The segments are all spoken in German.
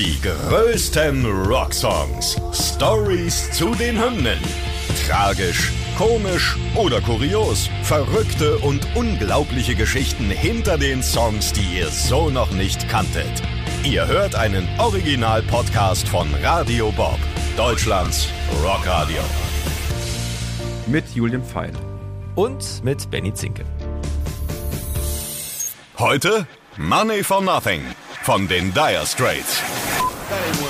Die größten Rocksongs. Stories zu den Hymnen. Tragisch, komisch oder kurios. Verrückte und unglaubliche Geschichten hinter den Songs, die ihr so noch nicht kanntet. Ihr hört einen Original-Podcast von Radio Bob, Deutschlands Rockradio. Mit Julian Pfeil. Und mit Benny Zinke. Heute Money for Nothing von den Dire Straits.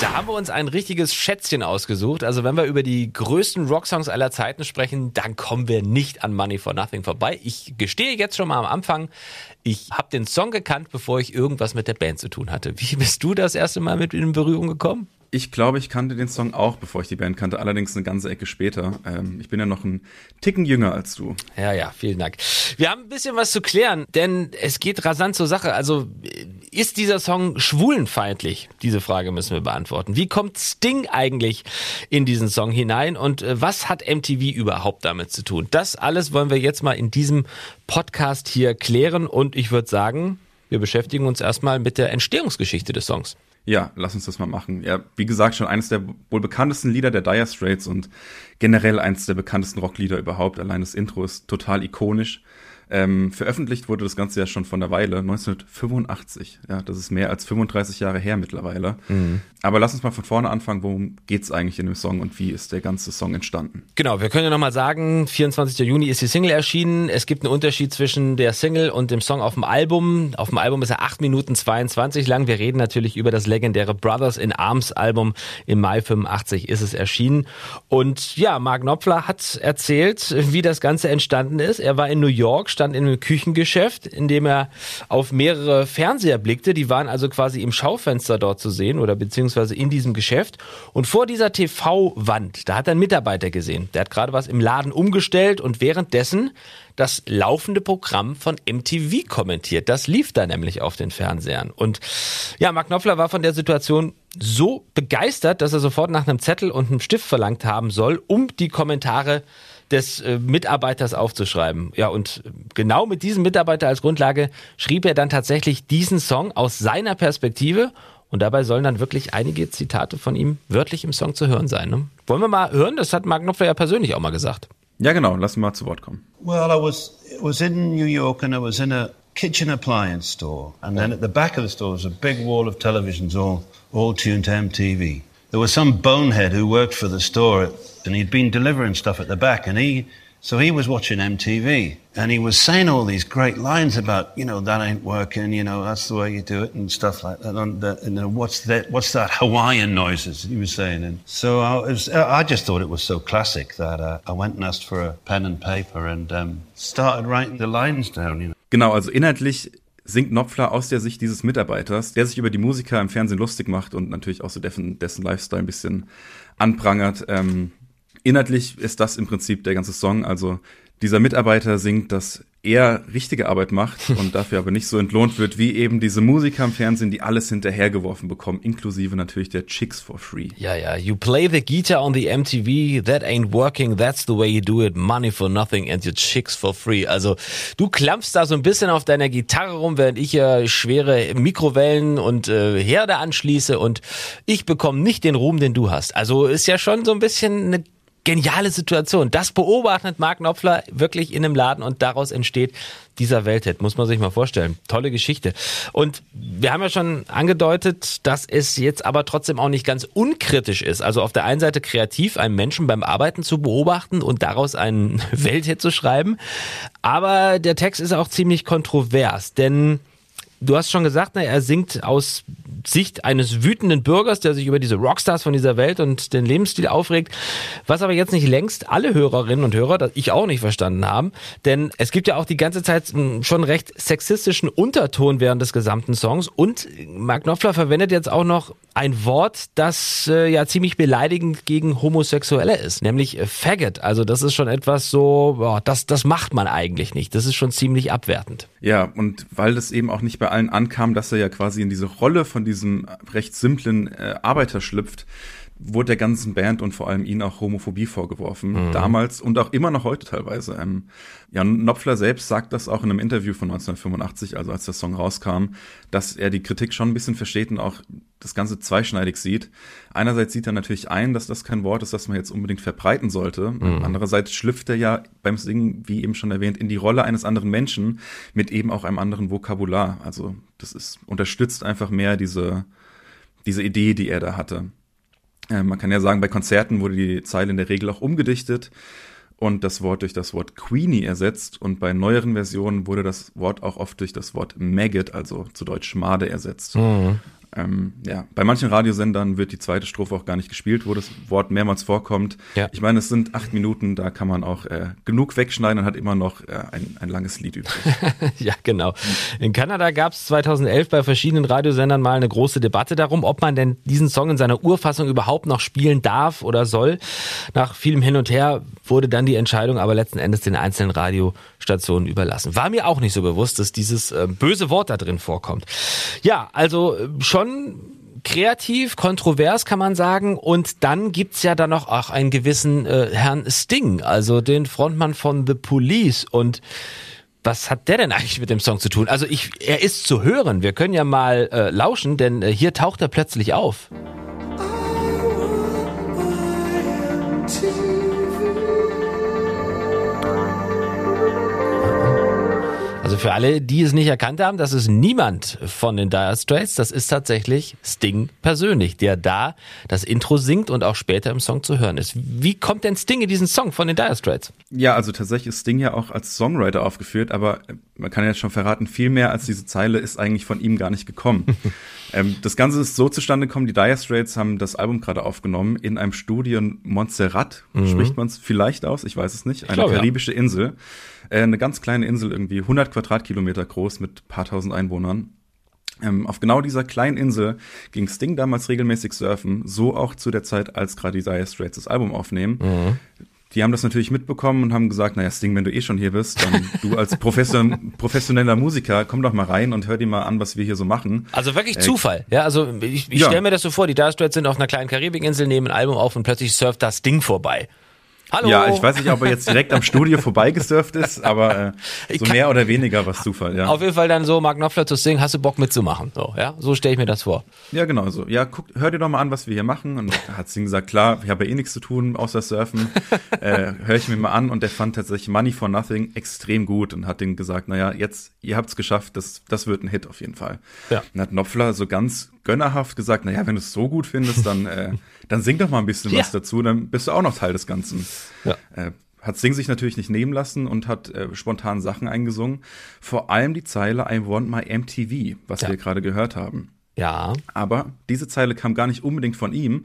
Da haben wir uns ein richtiges Schätzchen ausgesucht. Also wenn wir über die größten Rocksongs aller Zeiten sprechen, dann kommen wir nicht an Money for Nothing vorbei. Ich gestehe jetzt schon mal am Anfang, ich habe den Song gekannt, bevor ich irgendwas mit der Band zu tun hatte. Wie bist du das erste Mal mit in Berührung gekommen? Ich glaube, ich kannte den Song auch, bevor ich die Band kannte, allerdings eine ganze Ecke später. Ähm, ich bin ja noch ein Ticken jünger als du. Ja, ja, vielen Dank. Wir haben ein bisschen was zu klären, denn es geht rasant zur Sache. Also ist dieser Song schwulenfeindlich? Diese Frage müssen wir beantworten. Wie kommt Sting eigentlich in diesen Song hinein und äh, was hat MTV überhaupt damit zu tun? Das alles wollen wir jetzt mal in diesem Podcast hier klären und ich würde sagen, wir beschäftigen uns erstmal mit der Entstehungsgeschichte des Songs. Ja, lass uns das mal machen. Ja, wie gesagt, schon eines der wohl bekanntesten Lieder der Dire Straits und generell eines der bekanntesten Rocklieder überhaupt. Allein das Intro ist total ikonisch. Ähm, veröffentlicht wurde das Ganze ja schon von der Weile, 1985. Ja, das ist mehr als 35 Jahre her mittlerweile. Mhm. Aber lass uns mal von vorne anfangen. Worum geht's eigentlich in dem Song und wie ist der ganze Song entstanden? Genau, wir können ja nochmal sagen, 24. Juni ist die Single erschienen. Es gibt einen Unterschied zwischen der Single und dem Song auf dem Album. Auf dem Album ist er 8 Minuten 22 lang. Wir reden natürlich über das legendäre Brothers in Arms Album. Im Mai 85 ist es erschienen. Und ja, Mark Knopfler hat erzählt, wie das Ganze entstanden ist. Er war in New York, stand in einem Küchengeschäft, in dem er auf mehrere Fernseher blickte. Die waren also quasi im Schaufenster dort zu sehen oder beziehungsweise in diesem Geschäft. Und vor dieser TV-Wand, da hat er einen Mitarbeiter gesehen. Der hat gerade was im Laden umgestellt und währenddessen das laufende Programm von MTV kommentiert. Das lief da nämlich auf den Fernsehern. Und ja, Mark Knopfler war von der Situation so begeistert, dass er sofort nach einem Zettel und einem Stift verlangt haben soll, um die Kommentare des äh, Mitarbeiters aufzuschreiben. Ja, und genau mit diesem Mitarbeiter als Grundlage schrieb er dann tatsächlich diesen Song aus seiner Perspektive und dabei sollen dann wirklich einige Zitate von ihm wörtlich im Song zu hören sein. Ne? Wollen wir mal hören? Das hat Mark Knopfler ja persönlich auch mal gesagt. Ja, genau. Lass mal zu Wort kommen. Well, I was was in New York and I was in a kitchen appliance store, and then at the back of the store was a big wall of televisions, all all tuned to MTV. There was some bonehead who worked for the store, and he'd been delivering stuff at the back, and he so he was watching MTV, and he was saying all these great lines about, you know, that ain't working, you know, that's the way you do it, and stuff like that. And, the, and what's that? What's that Hawaiian noises? He was saying, and so I, was, I just thought it was so classic that uh, I went and asked for a pen and paper and um, started writing the lines down. You know. Genau, also inhaltlich singt Knopfler aus der Sicht dieses Mitarbeiters, der sich über die Musiker im Fernsehen lustig macht und natürlich auch so dessen, dessen Lifestyle ein bisschen anprangert. Ähm, inhaltlich ist das im Prinzip der ganze Song. Also dieser Mitarbeiter singt, dass er richtige Arbeit macht und dafür aber nicht so entlohnt wird, wie eben diese Musiker im Fernsehen, die alles hinterhergeworfen bekommen, inklusive natürlich der Chicks for free. Ja, ja. You play the guitar on the MTV, that ain't working, that's the way you do it, money for nothing and your chicks for free. Also du klampfst da so ein bisschen auf deiner Gitarre rum, während ich ja schwere Mikrowellen und äh, Herde anschließe und ich bekomme nicht den Ruhm, den du hast. Also ist ja schon so ein bisschen eine geniale Situation. Das beobachtet Mark Knopfler wirklich in einem Laden und daraus entsteht dieser Welthit. Muss man sich mal vorstellen. Tolle Geschichte. Und wir haben ja schon angedeutet, dass es jetzt aber trotzdem auch nicht ganz unkritisch ist. Also auf der einen Seite kreativ einen Menschen beim Arbeiten zu beobachten und daraus einen Welthit zu schreiben. Aber der Text ist auch ziemlich kontrovers, denn Du hast schon gesagt, ne, er singt aus Sicht eines wütenden Bürgers, der sich über diese Rockstars von dieser Welt und den Lebensstil aufregt, was aber jetzt nicht längst alle Hörerinnen und Hörer, ich auch nicht verstanden haben, denn es gibt ja auch die ganze Zeit schon recht sexistischen Unterton während des gesamten Songs und Mark Knopfler verwendet jetzt auch noch ein Wort, das äh, ja ziemlich beleidigend gegen Homosexuelle ist, nämlich Faggot. Also das ist schon etwas so, boah, das, das macht man eigentlich nicht. Das ist schon ziemlich abwertend. Ja, und weil das eben auch nicht bei allen ankam, dass er ja quasi in diese Rolle von diesem recht simplen äh, Arbeiter schlüpft, wurde der ganzen Band und vor allem ihnen auch Homophobie vorgeworfen. Mhm. Damals und auch immer noch heute teilweise. Ähm, ja, Knopfler selbst sagt das auch in einem Interview von 1985, also als der Song rauskam, dass er die Kritik schon ein bisschen versteht und auch das Ganze zweischneidig sieht. Einerseits sieht er natürlich ein, dass das kein Wort ist, das man jetzt unbedingt verbreiten sollte. Mhm. Andererseits schlüpft er ja beim Singen, wie eben schon erwähnt, in die Rolle eines anderen Menschen mit eben auch einem anderen Vokabular. Also das ist, unterstützt einfach mehr diese, diese Idee, die er da hatte. Äh, man kann ja sagen, bei Konzerten wurde die Zeile in der Regel auch umgedichtet und das Wort durch das Wort Queenie ersetzt. Und bei neueren Versionen wurde das Wort auch oft durch das Wort Maggot, also zu Deutsch Schmade, ersetzt. Mhm. Ähm, ja, bei manchen Radiosendern wird die zweite Strophe auch gar nicht gespielt, wo das Wort mehrmals vorkommt. Ja. Ich meine, es sind acht Minuten, da kann man auch äh, genug wegschneiden und hat immer noch äh, ein, ein langes Lied übrig. ja, genau. In Kanada gab es 2011 bei verschiedenen Radiosendern mal eine große Debatte darum, ob man denn diesen Song in seiner Urfassung überhaupt noch spielen darf oder soll. Nach vielem Hin und Her wurde dann die Entscheidung aber letzten Endes den einzelnen Radiostationen überlassen. War mir auch nicht so bewusst, dass dieses äh, böse Wort da drin vorkommt. Ja, also äh, schon schon kreativ, kontrovers kann man sagen. Und dann gibt's ja dann noch auch einen gewissen äh, Herrn Sting, also den Frontmann von The Police. Und was hat der denn eigentlich mit dem Song zu tun? Also ich, er ist zu hören. Wir können ja mal äh, lauschen, denn äh, hier taucht er plötzlich auf. Für alle, die es nicht erkannt haben, das ist niemand von den Dire Straits, das ist tatsächlich Sting persönlich, der da das Intro singt und auch später im Song zu hören ist. Wie kommt denn Sting in diesen Song von den Dire Straits? Ja, also tatsächlich ist Sting ja auch als Songwriter aufgeführt, aber man kann ja schon verraten, viel mehr als diese Zeile ist eigentlich von ihm gar nicht gekommen. ähm, das Ganze ist so zustande gekommen, die Dire Straits haben das Album gerade aufgenommen in einem Studio in Montserrat, mhm. spricht man es vielleicht aus, ich weiß es nicht, eine glaube, karibische ja. Insel. Äh, eine ganz kleine Insel, irgendwie 100 Quadratkilometer groß mit paar tausend Einwohnern. Ähm, auf genau dieser kleinen Insel ging Sting damals regelmäßig surfen, so auch zu der Zeit, als gerade die Dire Straits das Album aufnehmen. Mhm. Die haben das natürlich mitbekommen und haben gesagt, naja, Sting, wenn du eh schon hier bist, dann du als Profession, professioneller Musiker, komm doch mal rein und hör dir mal an, was wir hier so machen. Also wirklich äh, Zufall, ja, also ich, ich ja. stelle mir das so vor, die Dire Straits sind auf einer kleinen Karibikinsel, nehmen ein Album auf und plötzlich surft das Ding vorbei. Hallo. Ja, ich weiß nicht, ob er jetzt direkt am Studio vorbeigesurft ist, aber äh, so mehr oder weniger was Zufall, ja. Auf jeden Fall dann so, Mark Knopfler zu singen, hast du Bock mitzumachen? So, ja, so stelle ich mir das vor. Ja, genau so. Ja, guck, hör dir doch mal an, was wir hier machen. Und hat Sting gesagt, klar, ich habe ja eh nichts zu tun, außer surfen. äh, hör ich mir mal an und der fand tatsächlich Money for Nothing extrem gut und hat ihm gesagt, naja, jetzt, ihr habt's geschafft, das, das wird ein Hit auf jeden Fall. Ja. Und hat Knopfler so ganz gönnerhaft gesagt, naja, wenn du es so gut findest, dann, äh, dann sing doch mal ein bisschen ja. was dazu, dann bist du auch noch Teil des Ganzen. Ja. Äh, hat Sing sich natürlich nicht nehmen lassen und hat äh, spontan Sachen eingesungen. Vor allem die Zeile I Want My MTV, was ja. wir gerade gehört haben. Ja. Aber diese Zeile kam gar nicht unbedingt von ihm,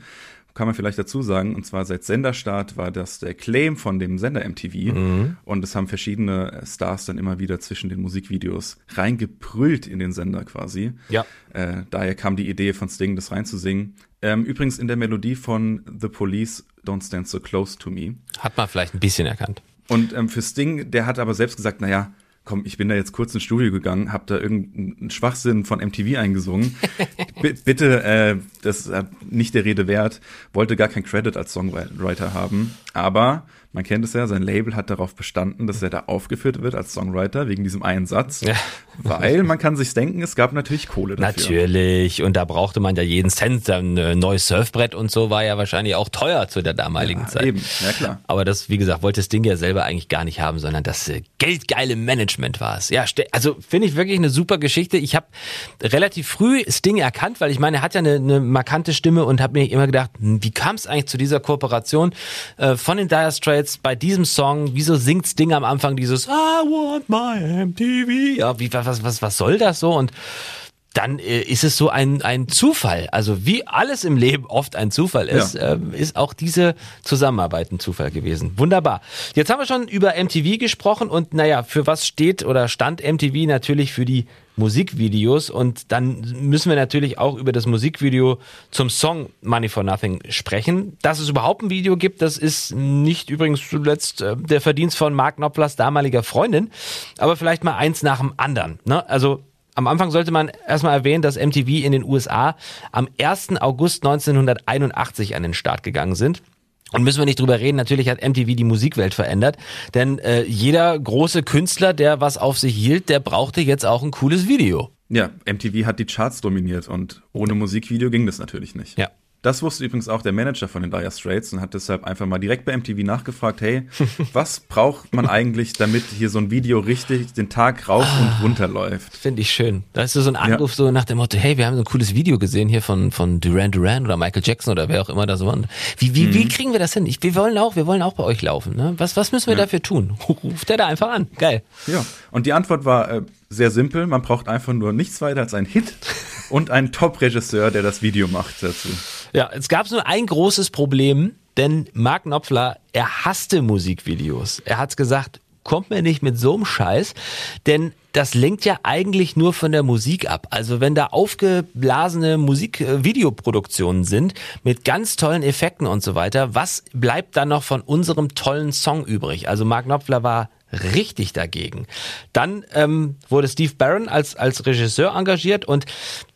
kann man vielleicht dazu sagen. Und zwar seit Senderstart war das der Claim von dem Sender MTV. Mhm. Und es haben verschiedene Stars dann immer wieder zwischen den Musikvideos reingebrüllt in den Sender quasi. Ja. Äh, daher kam die Idee von Sting, das reinzusingen. Ähm, übrigens in der Melodie von The Police, Don't Stand So Close to Me. Hat man vielleicht ein bisschen erkannt. Und ähm, für Sting, der hat aber selbst gesagt, naja, komm, ich bin da jetzt kurz ins Studio gegangen, hab da irgendeinen Schwachsinn von MTV eingesungen. Bitte, äh, das ist nicht der Rede wert, wollte gar kein Credit als Songwriter haben, aber man kennt es ja, sein Label hat darauf bestanden, dass er da aufgeführt wird als Songwriter wegen diesem einen Satz. Ja. Weil man kann sich denken, es gab natürlich Kohle dafür. Natürlich. Und da brauchte man ja jeden Cent. Ein äh, neues Surfbrett und so war ja wahrscheinlich auch teuer zu der damaligen ja, Zeit. Eben, ja klar. Aber das, wie gesagt, wollte Sting ja selber eigentlich gar nicht haben, sondern das äh, geldgeile Management war es. Ja, also finde ich wirklich eine super Geschichte. Ich habe relativ früh Sting erkannt, weil ich meine, er hat ja eine, eine markante Stimme und habe mir immer gedacht, hm, wie kam es eigentlich zu dieser Kooperation äh, von den Dire Straits bei diesem Song, wieso singt Sting am Anfang dieses I want my MTV? Ja, wie, was, was, was soll das so? Und dann äh, ist es so ein, ein Zufall. Also wie alles im Leben oft ein Zufall ist, ja. äh, ist auch diese Zusammenarbeit ein Zufall gewesen. Wunderbar. Jetzt haben wir schon über MTV gesprochen und naja, für was steht oder stand MTV natürlich für die Musikvideos und dann müssen wir natürlich auch über das Musikvideo zum Song Money for Nothing sprechen. Dass es überhaupt ein Video gibt, das ist nicht übrigens zuletzt äh, der Verdienst von Mark Knopflers damaliger Freundin, aber vielleicht mal eins nach dem anderen. Ne? Also am Anfang sollte man erstmal erwähnen, dass MTV in den USA am 1. August 1981 an den Start gegangen sind. Und müssen wir nicht drüber reden, natürlich hat MTV die Musikwelt verändert. Denn äh, jeder große Künstler, der was auf sich hielt, der brauchte jetzt auch ein cooles Video. Ja, MTV hat die Charts dominiert und ohne Musikvideo ging das natürlich nicht. Ja. Das wusste übrigens auch der Manager von den Dire Straits und hat deshalb einfach mal direkt bei MTV nachgefragt, hey, was braucht man eigentlich, damit hier so ein Video richtig den Tag rauf und Ah. runter läuft? Finde ich schön. Da ist so ein Anruf so nach dem Motto, hey, wir haben so ein cooles Video gesehen hier von, von Duran Duran oder Michael Jackson oder wer auch immer da so war. Wie, wie, wie kriegen wir das hin? Ich, wir wollen auch, wir wollen auch bei euch laufen. Ne? Was, was müssen wir dafür tun? Ruft der da einfach an. Geil. Ja, und die Antwort war äh, sehr simpel, man braucht einfach nur nichts weiter als einen Hit und einen Top-Regisseur, der das Video macht dazu. Ja, es gab nur ein großes Problem, denn Mark Knopfler, er hasste Musikvideos. Er hat gesagt, kommt mir nicht mit so einem Scheiß, denn das lenkt ja eigentlich nur von der Musik ab. Also wenn da aufgeblasene Musikvideoproduktionen sind mit ganz tollen Effekten und so weiter, was bleibt dann noch von unserem tollen Song übrig? Also Mark Knopfler war richtig dagegen. Dann ähm, wurde Steve Barron als, als Regisseur engagiert und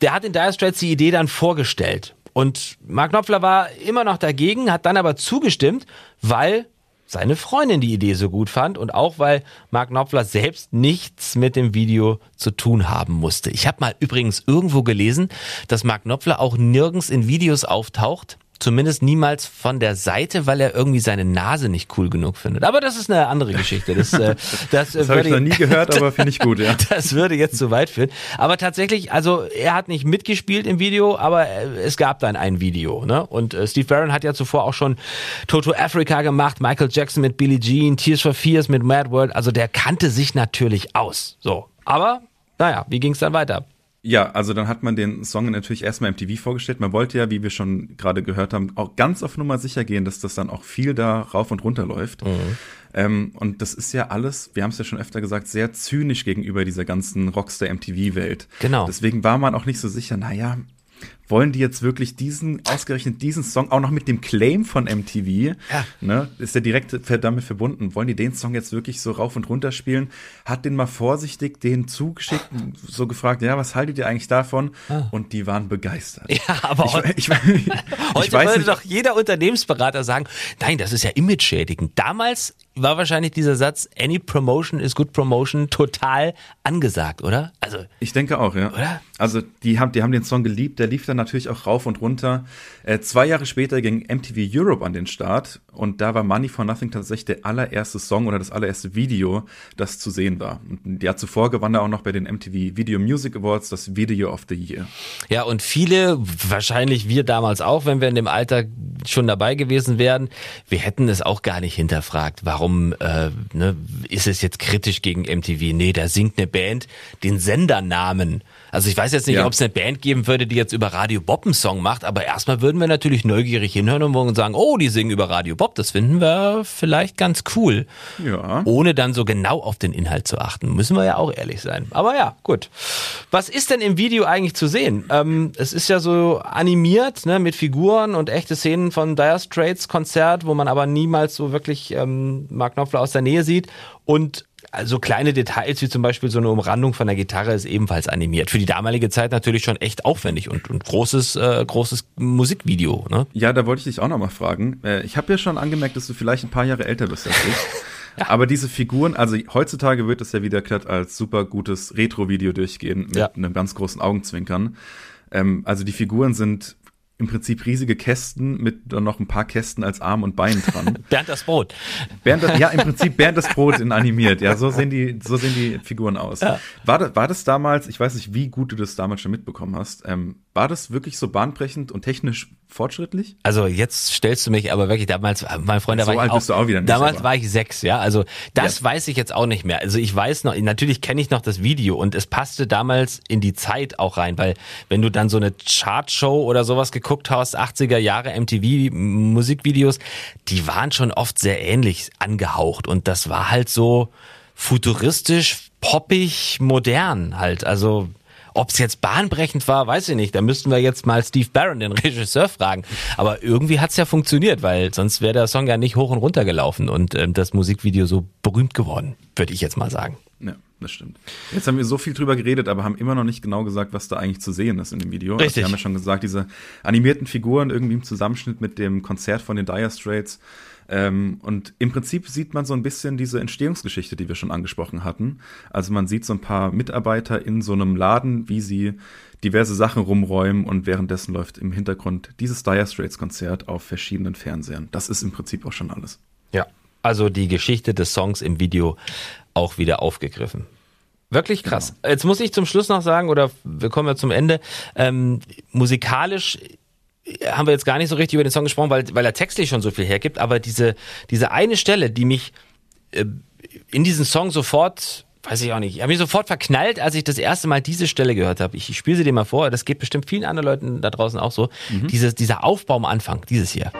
der hat in Dire Straits die Idee dann vorgestellt. Und Mark Knopfler war immer noch dagegen, hat dann aber zugestimmt, weil seine Freundin die Idee so gut fand und auch weil Mark Knopfler selbst nichts mit dem Video zu tun haben musste. Ich habe mal übrigens irgendwo gelesen, dass Mark Knopfler auch nirgends in Videos auftaucht, zumindest niemals von der Seite, weil er irgendwie seine Nase nicht cool genug findet. Aber das ist eine andere Geschichte. Das, äh, das, Das habe ich noch nie gehört, aber finde ich gut, ja. das würde jetzt zu weit führen. Aber tatsächlich, also er hat nicht mitgespielt im Video, aber äh, es gab dann ein Video. Ne? Und äh, Steve Barron hat ja zuvor auch schon Toto Africa gemacht, Michael Jackson mit Billie Jean, Tears for Fears mit Mad World. Also der kannte sich natürlich aus. So, aber naja, wie ging es dann weiter? Ja, also dann hat man den Song natürlich erstmal MTV vorgestellt. Man wollte ja, wie wir schon gerade gehört haben, auch ganz auf Nummer sicher gehen, dass das dann auch viel da rauf und runter läuft. Ähm, und das ist ja alles, wir haben es ja schon öfter gesagt, sehr zynisch gegenüber dieser ganzen Rockstar-MTV-Welt. Genau. Deswegen war man auch nicht so sicher, naja, wollen die jetzt wirklich diesen, ausgerechnet diesen Song, auch noch mit dem Claim von MTV, Ja. ne, ist der direkt damit verbunden, wollen die den Song jetzt wirklich so rauf und runter spielen? Hat den mal vorsichtig den zugeschickt, so gefragt, ja, was haltet ihr eigentlich davon? Und die waren begeistert. Ah. Ja, aber ich, ich, ich, Heute würde nicht, doch jeder Unternehmensberater sagen, nein, das ist ja image-schädigend. Damals war wahrscheinlich dieser Satz, any promotion is good promotion, total angesagt, oder? Also, Ich denke auch, ja. Oder? Also die haben, die haben den Song geliebt, der lief dann natürlich auch rauf und runter. Äh, zwei Jahre später ging MTV Europe an den Start und da war Money for Nothing tatsächlich der allererste Song oder das allererste Video, das zu sehen war. Und ein Jahr zuvor gewann er auch noch bei den MTV Video Music Awards das Video of the Year. Ja, und viele, wahrscheinlich wir damals auch, wenn wir in dem Alter schon dabei gewesen wären, wir hätten es auch gar nicht hinterfragt. Warum äh, ne, ist es jetzt kritisch gegen MTV? Nee, da singt eine Band den Sendernamen. Also ich weiß jetzt nicht, Ja. ob es eine Band geben würde, die jetzt über Radio Bob einen Song macht, aber erstmal würden wir natürlich neugierig hinhören und sagen, oh, die singen über Radio Bob, das finden wir vielleicht ganz cool. Ja. Ohne dann so genau auf den Inhalt zu achten. Müssen wir ja auch ehrlich sein. Aber ja, gut. Was ist denn im Video eigentlich zu sehen? Ähm, es ist ja so animiert, ne, mit Figuren und echte Szenen von Dire Straits Konzert, wo man aber niemals so wirklich ähm, Mark Knopfler aus der Nähe sieht. Und also kleine Details, wie zum Beispiel so eine Umrandung von der Gitarre, ist ebenfalls animiert. Für die damalige Zeit natürlich schon echt aufwendig und, und großes, äh, großes Musikvideo. Ne? Ja, da wollte ich dich auch noch mal fragen. Äh, Ich habe ja schon angemerkt, dass du vielleicht ein paar Jahre älter bist als ich. Aber diese Figuren, also heutzutage wird es ja wieder glatt als super gutes Retro-Video durchgehen mit Ja. einem ganz großen Augenzwinkern. Ähm, also die Figuren sind im Prinzip riesige Kästen mit dann noch ein paar Kästen als Arm und Bein dran. Bernd das Brot. Bernd, das- ja, im Prinzip Bernd das Brot in animiert. Ja, so sehen die, so sehen die Figuren aus. War, das, war das damals, ich weiß nicht, wie gut du das damals schon mitbekommen hast, ähm, war das wirklich so bahnbrechend und technisch fortschrittlich? Also jetzt stellst du mich aber wirklich damals, mein Freund, da So war ich alt auch, bist du auch wieder nicht, damals aber- war ich sechs, ja. Also das Ja. weiß ich jetzt auch nicht mehr. Also ich weiß noch, natürlich kenne ich noch das Video und es passte damals in die Zeit auch rein, weil wenn du dann so eine Chartshow oder sowas geguckt hast, 80er Jahre MTV Musikvideos, die waren schon oft sehr ähnlich angehaucht und das war halt so futuristisch, poppig, modern halt. Also ob es jetzt bahnbrechend war, weiß ich nicht. Da müssten wir jetzt mal Steve Barron, den Regisseur, fragen. Aber irgendwie hat's ja funktioniert, weil sonst wäre der Song ja nicht hoch und runter gelaufen und ähm, das Musikvideo so berühmt geworden, würde ich jetzt mal sagen. Ja. Das stimmt. Jetzt haben wir so viel drüber geredet, aber haben immer noch nicht genau gesagt, was da eigentlich zu sehen ist in dem Video. Richtig. Also wir haben ja schon gesagt, diese animierten Figuren irgendwie im Zusammenschnitt mit dem Konzert von den Dire Straits. Ähm, und im Prinzip sieht man so ein bisschen diese Entstehungsgeschichte, die wir schon angesprochen hatten. Also man sieht so ein paar Mitarbeiter in so einem Laden, wie sie diverse Sachen rumräumen und währenddessen läuft im Hintergrund dieses Dire Straits Konzert auf verschiedenen Fernsehern. Das ist im Prinzip auch schon alles. Ja. Also die Geschichte des Songs im Video auch wieder aufgegriffen. Wirklich krass. Genau. Jetzt muss ich zum Schluss noch sagen, oder wir kommen ja zum Ende, ähm, musikalisch haben wir jetzt gar nicht so richtig über den Song gesprochen, weil, weil er textlich schon so viel hergibt, aber diese, diese eine Stelle, die mich äh, in diesen Song sofort, weiß ich auch nicht, ich habe mich sofort verknallt, als ich das erste Mal diese Stelle gehört habe. Ich, ich spiele sie dir mal vor, das geht bestimmt vielen anderen Leuten da draußen auch so. Mhm. Dieses, dieser Aufbau am Anfang, dieses hier.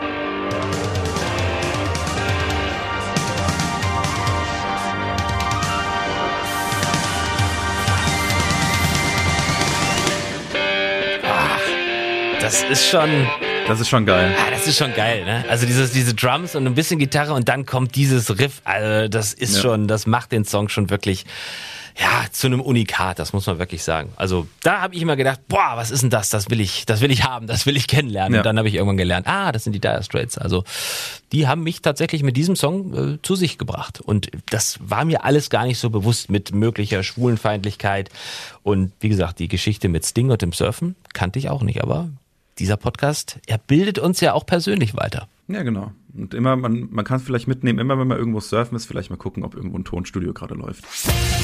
Das ist schon. Das ist schon geil. Ah, das ist schon geil, ne? Also dieses, diese Drums und ein bisschen Gitarre und dann kommt dieses Riff. Also das ist ja. schon, das macht den Song schon wirklich, ja, zu einem Unikat, das muss man wirklich sagen. Also da habe ich immer gedacht, boah, was ist denn das? Das will ich, das will ich haben, das will ich kennenlernen. Ja. Und dann habe ich irgendwann gelernt, ah, das sind die Dire Straits. Also die haben mich tatsächlich mit diesem Song äh, zu sich gebracht. Und das war mir alles gar nicht so bewusst mit möglicher Schwulenfeindlichkeit. Und wie gesagt, die Geschichte mit Sting und dem Surfen kannte ich auch nicht, aber dieser Podcast, er bildet uns ja auch persönlich weiter. Ja, genau. Und immer, man, man kann es vielleicht mitnehmen, immer wenn man irgendwo surfen ist, vielleicht mal gucken, ob irgendwo ein Tonstudio gerade läuft.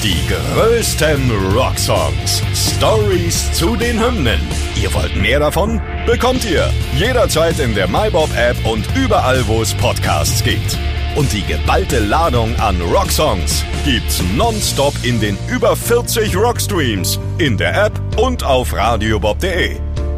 Die größten Rocksongs. Stories zu den Hymnen. Ihr wollt mehr davon? Bekommt ihr jederzeit in der MyBob-App und überall, wo es Podcasts gibt. Und die geballte Ladung an Rocksongs gibt's nonstop in den über 40 Rockstreams, in der App und auf radiobob.de.